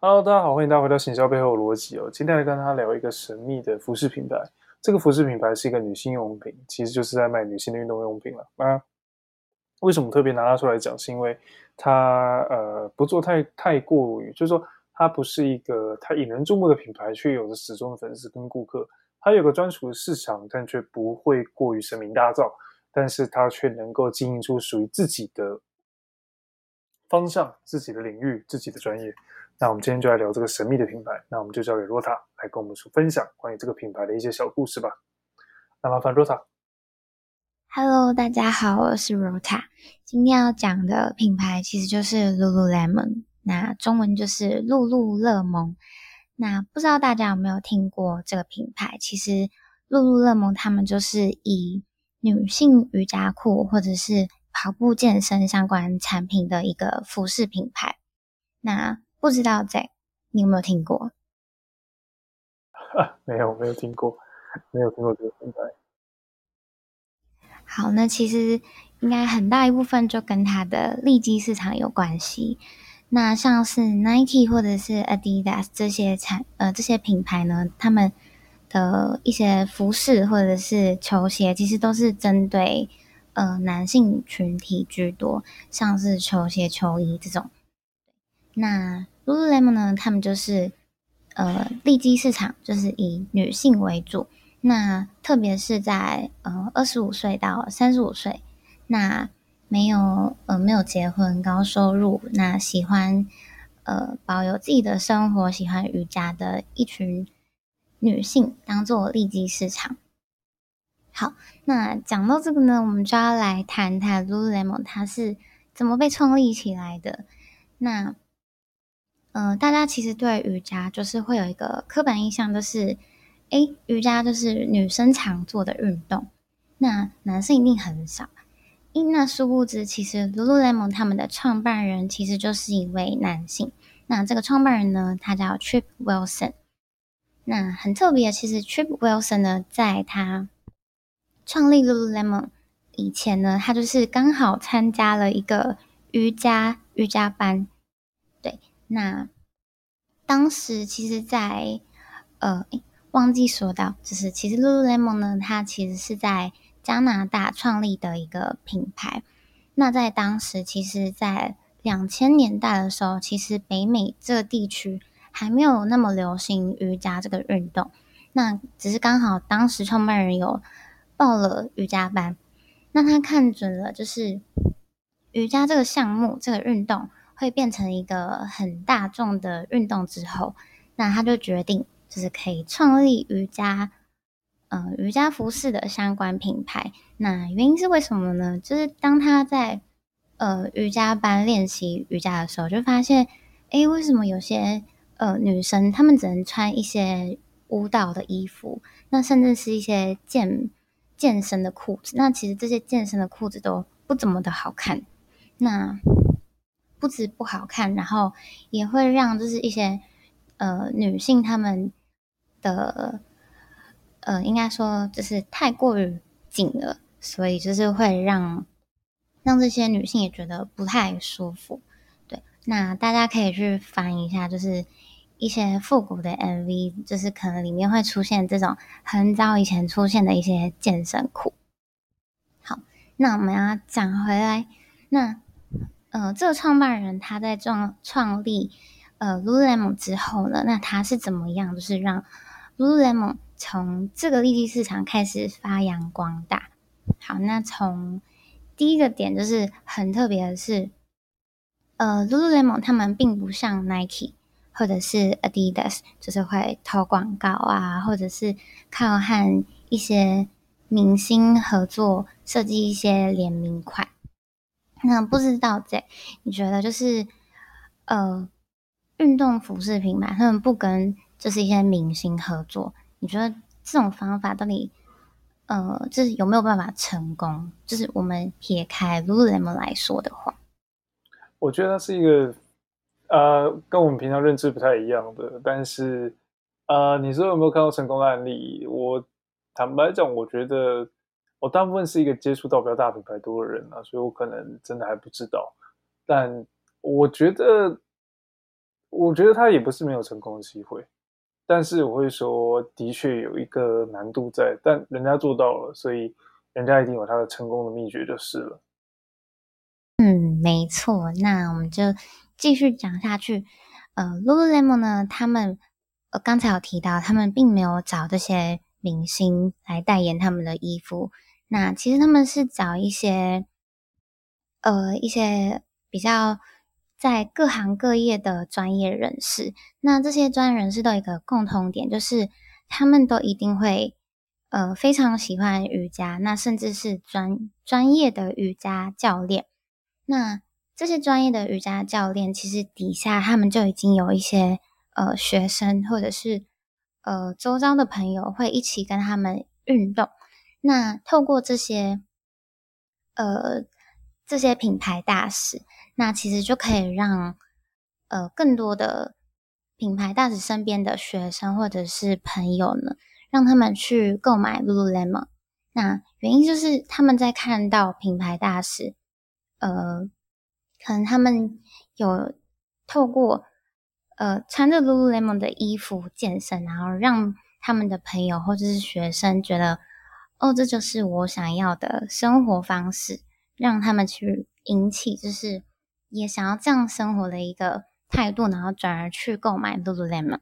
Hello，大家好，欢迎大家回到行销背后的逻辑哦。今天来跟大家聊一个神秘的服饰品牌。这个服饰品牌是一个女性用品，其实就是在卖女性的运动用品了。那为什么特别拿它出来讲？是因为它呃不做太太过于，就是说它不是一个太引人注目的品牌，却有着始终的粉丝跟顾客。它有个专属的市场，但却不会过于声名大噪。但是它却能够经营出属于自己的方向、自己的领域、自己的专业。那我们今天就来聊这个神秘的品牌，那我们就交给 Rota 来跟我们分享关于这个品牌的一些小故事吧。那麻烦 Rota。Hello，大家好，我是 Rota。今天要讲的品牌其实就是 Lululemon，那中文就是露露乐檬。那不知道大家有没有听过这个品牌？其实露露乐檬他们就是以女性瑜伽裤或者是跑步健身相关产品的一个服饰品牌。那不知道在你有没有听过？啊，没有，没有听过，没有听过这个品牌。好，那其实应该很大一部分就跟它的利基市场有关系。那像是 Nike 或者是 Adidas 这些产呃这些品牌呢，他们的一些服饰或者是球鞋，其实都是针对呃男性群体居多，像是球鞋、球衣这种。那 Lululemon 呢？他们就是呃，利基市场就是以女性为主。那特别是在呃二十五岁到三十五岁，那没有呃没有结婚、高收入，那喜欢呃保有自己的生活、喜欢瑜伽的一群女性，当做利基市场。好，那讲到这个呢，我们就要来谈谈 Lululemon 它是怎么被创立起来的。那嗯、呃，大家其实对瑜伽就是会有一个刻板印象，就是，诶，瑜伽就是女生常做的运动，那男生一定很少。因那殊不知，其实 Lululemon 他们的创办人其实就是一位男性。那这个创办人呢，他叫 Trip Wilson。那很特别，其实 Trip Wilson 呢，在他创立 Lululemon 以前呢，他就是刚好参加了一个瑜伽瑜伽班。那当时其实在，在呃，忘记说到，就是其实 Lululemon 呢，它其实是在加拿大创立的一个品牌。那在当时，其实，在两千年代的时候，其实北美这个地区还没有那么流行瑜伽这个运动。那只是刚好当时创办人有报了瑜伽班，那他看准了，就是瑜伽这个项目，这个运动。会变成一个很大众的运动之后，那他就决定就是可以创立瑜伽，呃，瑜伽服饰的相关品牌。那原因是为什么呢？就是当他在呃瑜伽班练习瑜伽的时候，就发现，诶，为什么有些呃女生她们只能穿一些舞蹈的衣服，那甚至是一些健健身的裤子，那其实这些健身的裤子都不怎么的好看，那。不止不好看，然后也会让就是一些呃女性她们的呃应该说就是太过于紧了，所以就是会让让这些女性也觉得不太舒服。对，那大家可以去翻一下，就是一些复古的 MV，就是可能里面会出现这种很早以前出现的一些健身裤。好，那我们要讲回来，那。呃，这个创办人他在创创立呃 Lululemon 之后呢，那他是怎么样，就是让 Lululemon 从这个利基市场开始发扬光大？好，那从第一个点就是很特别的是，呃，Lululemon 他们并不像 Nike 或者是 Adidas，就是会投广告啊，或者是靠和一些明星合作设计一些联名款。那不知道在你觉得就是呃，运动服饰品牌他们不跟就是一些明星合作，你觉得这种方法到底呃，就是有没有办法成功？就是我们撇开 Lululemon 来说的话，我觉得它是一个呃，跟我们平常认知不太一样的。但是呃，你说有没有看到成功的案例？我坦白讲，我觉得。我大部分是一个接触到比较大品牌多的人啊，所以我可能真的还不知道。但我觉得，我觉得他也不是没有成功的机会，但是我会说，的确有一个难度在，但人家做到了，所以人家一定有他的成功的秘诀就是了。嗯，没错。那我们就继续讲下去。呃，Lululemon 呢，他们呃刚才有提到，他们并没有找这些明星来代言他们的衣服。那其实他们是找一些呃一些比较在各行各业的专业人士。那这些专业人士都有一个共同点，就是他们都一定会呃非常喜欢瑜伽，那甚至是专专业的瑜伽教练。那这些专业的瑜伽教练，其实底下他们就已经有一些呃学生，或者是呃周遭的朋友会一起跟他们运动。那透过这些呃这些品牌大使，那其实就可以让呃更多的品牌大使身边的学生或者是朋友呢，让他们去购买 Lululemon。那原因就是他们在看到品牌大使。呃，可能他们有透过呃穿着 Lululemon 的衣服健身，然后让他们的朋友或者是学生觉得，哦，这就是我想要的生活方式，让他们去引起就是也想要这样生活的一个态度，然后转而去购买 Lululemon。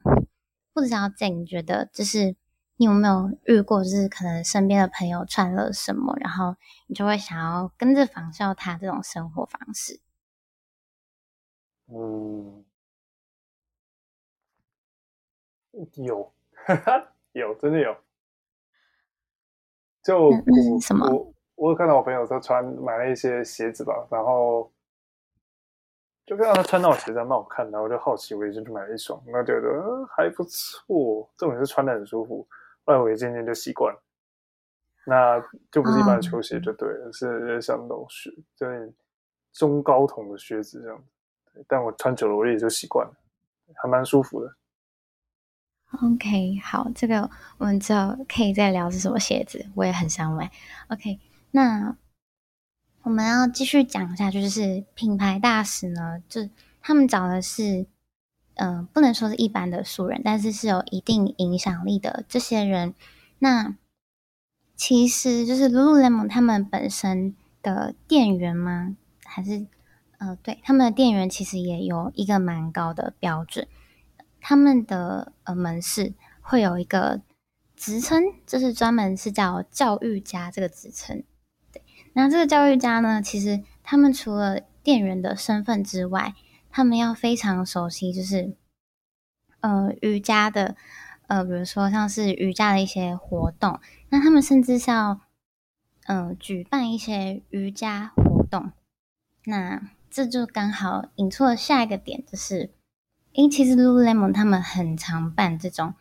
不知道 Jane 你觉得就是。你有没有遇过，就是可能身边的朋友穿了什么，然后你就会想要跟着仿效他这种生活方式？嗯，有，哈哈，有，真的有。就我、嗯、什么？我我有看到我朋友他穿买了一些鞋子吧，然后就看到他穿那种鞋子蛮好看的，我就好奇，我也就去买了一双，那觉得还不错，重点是穿的很舒服。后来我也渐渐就习惯了，那就不是一般的球鞋就对了，哦、是像那种靴，就是中高筒的靴子这样。但我穿久了，我也就习惯了，还蛮舒服的。OK，好，这个我们之后可以再聊是什么鞋子，我也很想买。OK，那我们要继续讲一下，就是品牌大使呢，就他们找的是。嗯、呃，不能说是一般的素人，但是是有一定影响力的这些人。那其实就是 Lululemon 他们本身的店员吗？还是呃，对，他们的店员其实也有一个蛮高的标准。他们的呃门市会有一个职称，就是专门是叫教育家这个职称。对，那这个教育家呢，其实他们除了店员的身份之外，他们要非常熟悉，就是呃瑜伽的，呃比如说像是瑜伽的一些活动，那他们甚至是要嗯、呃、举办一些瑜伽活动，那这就刚好引出了下一个点，就是诶其实 Lululemon 他们很常办这种，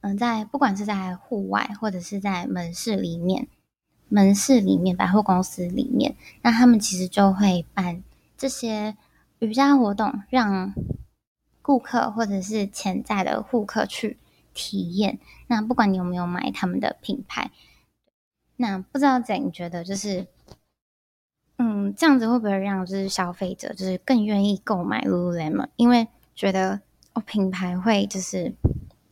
嗯、在不管是在户外或者是在门市里面，门市里面百货公司里面，那他们其实就会办这些。瑜伽活动让顾客或者是潜在的顾客去体验。那不管你有没有买他们的品牌，那不知道怎觉得就是，嗯，这样子会不会让就是消费者就是更愿意购买 Lululemon？因为觉得哦，品牌会就是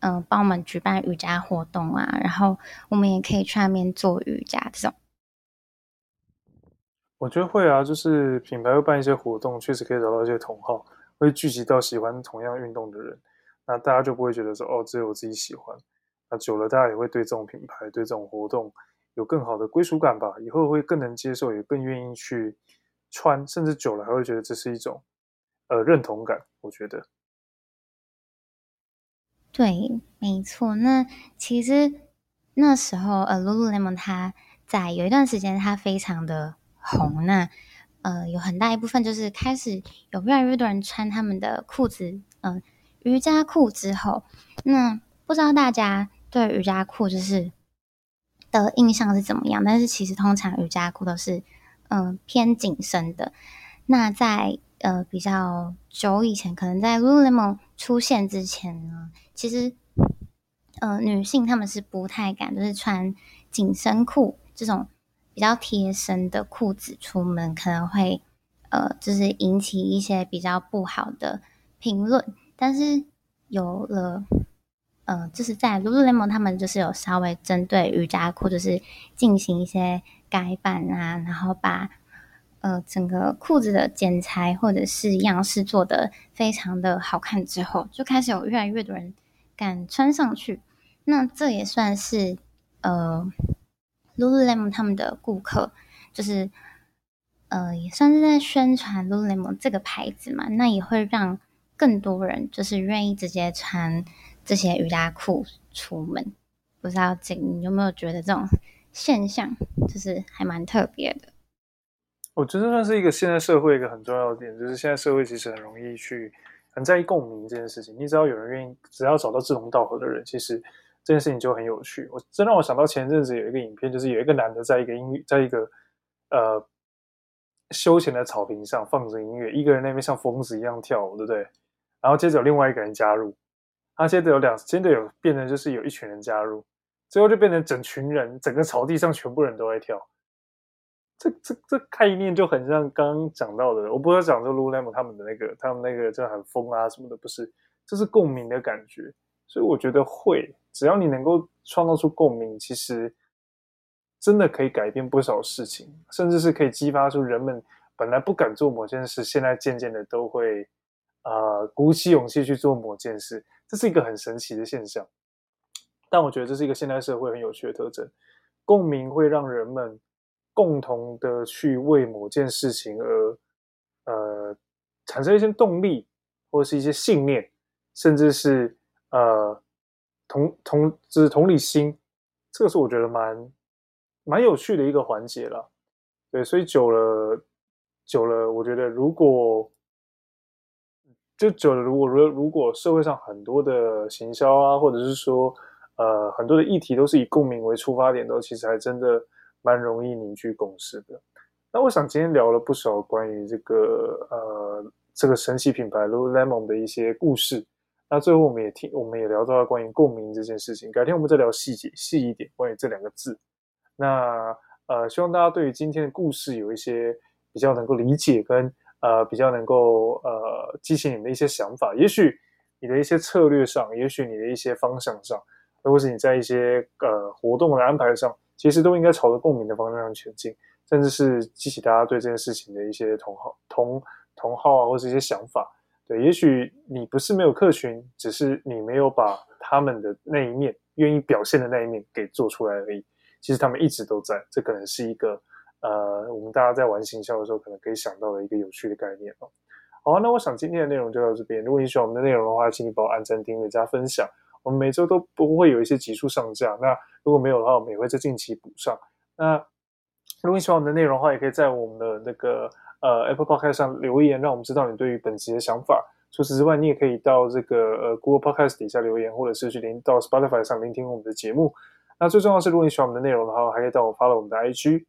嗯帮我们举办瑜伽活动啊，然后我们也可以去那边做瑜伽这种。我觉得会啊，就是品牌会办一些活动，确实可以找到一些同好，会聚集到喜欢同样运动的人，那大家就不会觉得说哦，只有我自己喜欢。那久了，大家也会对这种品牌、对这种活动有更好的归属感吧，以后会更能接受，也更愿意去穿，甚至久了还会觉得这是一种呃认同感。我觉得，对，没错。那其实那时候呃，Lululemon 它在有一段时间，它非常的。红，那呃有很大一部分就是开始有越来越多人穿他们的裤子，嗯、呃，瑜伽裤之后，那不知道大家对瑜伽裤就是的印象是怎么样？但是其实通常瑜伽裤都是嗯、呃、偏紧身的。那在呃比较久以前，可能在 Lululemon 出现之前呢，其实呃女性她们是不太敢就是穿紧身裤这种。比较贴身的裤子出门可能会，呃，就是引起一些比较不好的评论，但是有了，呃，就是在 Lululemon 他们就是有稍微针对瑜伽裤，就是进行一些改版啊，然后把呃整个裤子的剪裁或者是样式做的非常的好看之后，就开始有越来越多人敢穿上去。那这也算是呃 Lululemon 他们的顾客，就是呃也算是在宣传 Lululemon 这个牌子嘛，那也会让。更多人就是愿意直接穿这些瑜伽裤出门，不知道这你有没有觉得这种现象就是还蛮特别的？我觉得算是一个现在社会一个很重要的点，就是现在社会其实很容易去很在意共鸣这件事情。你只要有人愿意，只要找到志同道合的人，其实这件事情就很有趣。我真让我想到前阵子有一个影片，就是有一个男的在一个音乐，在一个呃休闲的草坪上放着音乐，一个人那边像疯子一样跳舞，对不对？然后接着有另外一个人加入，他接着有两，接着有变成就是有一群人加入，最后就变成整群人，整个草地上全部人都在跳。这这这概念就很像刚刚讲到的，我不是讲说 Lulam 他们的那个，他们那个就很疯啊什么的，不是，这是共鸣的感觉。所以我觉得会，只要你能够创造出共鸣，其实真的可以改变不少事情，甚至是可以激发出人们本来不敢做某件事，现在渐渐的都会。呃，鼓起勇气去做某件事，这是一个很神奇的现象。但我觉得这是一个现代社会很有趣的特征，共鸣会让人们共同的去为某件事情而呃产生一些动力，或者是一些信念，甚至是呃同同就是同理心。这个是我觉得蛮蛮有趣的一个环节了。对，所以久了久了，我觉得如果。就久了，如果如如果社会上很多的行销啊，或者是说，呃，很多的议题都是以共鸣为出发点的，其实还真的蛮容易凝聚共识的。那我想今天聊了不少关于这个呃这个神奇品牌 Lululemon 的一些故事。那最后我们也听，我们也聊到了关于共鸣这件事情。改天我们再聊细节细一点关于这两个字。那呃，希望大家对于今天的故事有一些比较能够理解跟。呃，比较能够呃激起你的一些想法，也许你的一些策略上，也许你的一些方向上，或是你在一些呃活动的安排上，其实都应该朝着共鸣的方向前进，甚至是激起大家对这件事情的一些同好同同好啊，或是一些想法。对，也许你不是没有客群，只是你没有把他们的那一面愿意表现的那一面给做出来而已。其实他们一直都在，这可能是一个。呃，我们大家在玩行销的时候，可能可以想到的一个有趣的概念哦。好，那我想今天的内容就到这边。如果你喜欢我们的内容的话，请你帮我按赞、订阅、加分享。我们每周都不会有一些集数上架。那如果没有的话，我们也会在近期补上。那如果你喜欢我们的内容的话，也可以在我们的那个呃 Apple Podcast 上留言，让我们知道你对于本集的想法。除此之外，你也可以到这个呃 Google Podcast 底下留言，或者是去连到 Spotify 上聆听我们的节目。那最重要是，如果你喜欢我们的内容的话，还可以到我 follow 我们的 IG。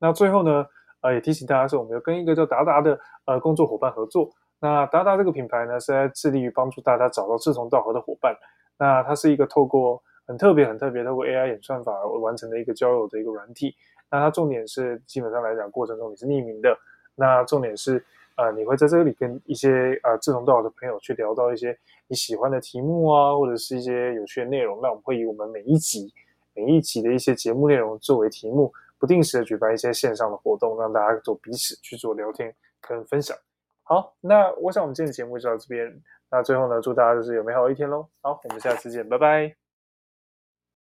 那最后呢，呃，也提醒大家说，我们有跟一个叫达达的呃工作伙伴合作。那达达这个品牌呢，是在致力于帮助大家找到志同道合的伙伴。那它是一个透过很特别、很特别透过 AI 演算法完成的一个交友的一个软体。那它重点是，基本上来讲，过程中你是匿名的。那重点是，呃，你会在这里跟一些呃志同道合的朋友去聊到一些你喜欢的题目啊，或者是一些有趣的内容。那我们会以我们每一集、每一集的一些节目内容作为题目。不定时的举办一些线上的活动，让大家做彼此去做聊天跟分享。好，那我想我们今天的节目就到这边。那最后呢，祝大家就是有美好的一天喽。好，我们下次见，拜拜。